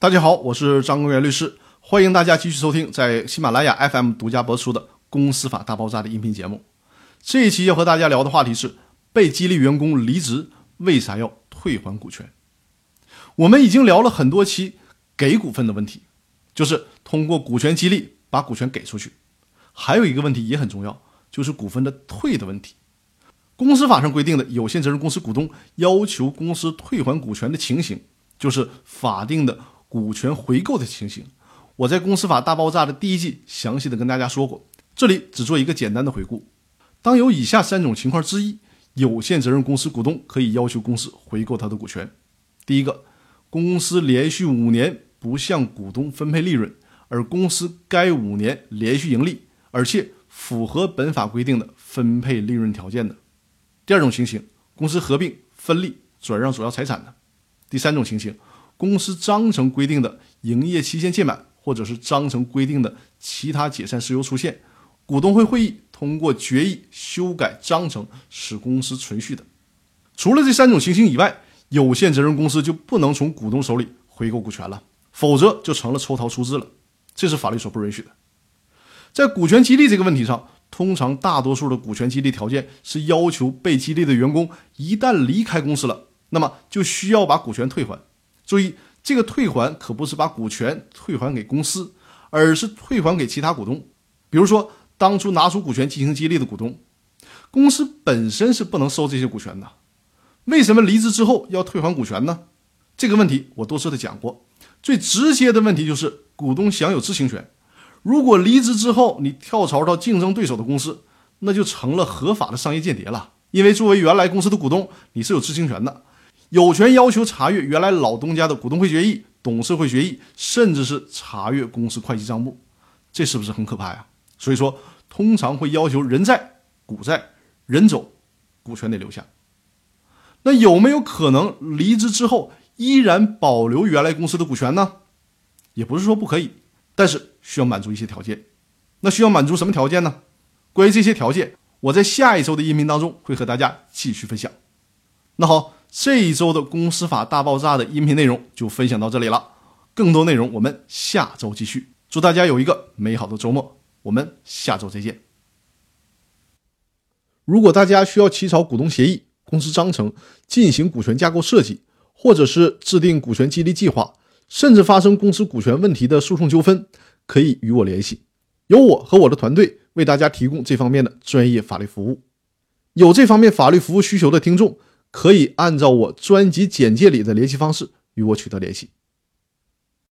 大家好，我是张公元律师，欢迎大家继续收听在喜马拉雅 FM 独家播出的《公司法大爆炸》的音频节目。这一期要和大家聊的话题是：被激励员工离职，为啥要退还股权？我们已经聊了很多期给股份的问题，就是通过股权激励把股权给出去。还有一个问题也很重要，就是股份的退的问题。公司法上规定的有限责任公司股东要求公司退还股权的情形，就是法定的。股权回购的情形，我在《公司法大爆炸》的第一季详细的跟大家说过，这里只做一个简单的回顾。当有以下三种情况之一，有限责任公司股东可以要求公司回购他的股权：第一个，公司连续五年不向股东分配利润，而公司该五年连续盈利，而且符合本法规定的分配利润条件的；第二种情形，公司合并、分立、转让主要财产的；第三种情形。公司章程规定的营业期限届满，或者是章程规定的其他解散事由出现，股东会会议通过决议修改章程，使公司存续的。除了这三种情形以外，有限责任公司就不能从股东手里回购股权了，否则就成了抽逃出资了，这是法律所不允许的。在股权激励这个问题上，通常大多数的股权激励条件是要求被激励的员工一旦离开公司了，那么就需要把股权退还。注意，这个退还可不是把股权退还给公司，而是退还给其他股东。比如说，当初拿出股权进行激励的股东，公司本身是不能收这些股权的。为什么离职之后要退还股权呢？这个问题我多次的讲过。最直接的问题就是股东享有知情权。如果离职之后你跳槽到竞争对手的公司，那就成了合法的商业间谍了。因为作为原来公司的股东，你是有知情权的。有权要求查阅原来老东家的股东会决议、董事会决议，甚至是查阅公司会计账目，这是不是很可怕呀？所以说，通常会要求人在股在，人走股权得留下。那有没有可能离职之后依然保留原来公司的股权呢？也不是说不可以，但是需要满足一些条件。那需要满足什么条件呢？关于这些条件，我在下一周的音频当中会和大家继续分享。那好。这一周的公司法大爆炸的音频内容就分享到这里了，更多内容我们下周继续。祝大家有一个美好的周末，我们下周再见。如果大家需要起草股东协议、公司章程、进行股权架构设计，或者是制定股权激励计划，甚至发生公司股权问题的诉讼纠纷，可以与我联系，由我和我的团队为大家提供这方面的专业法律服务。有这方面法律服务需求的听众。可以按照我专辑简介里的联系方式与我取得联系。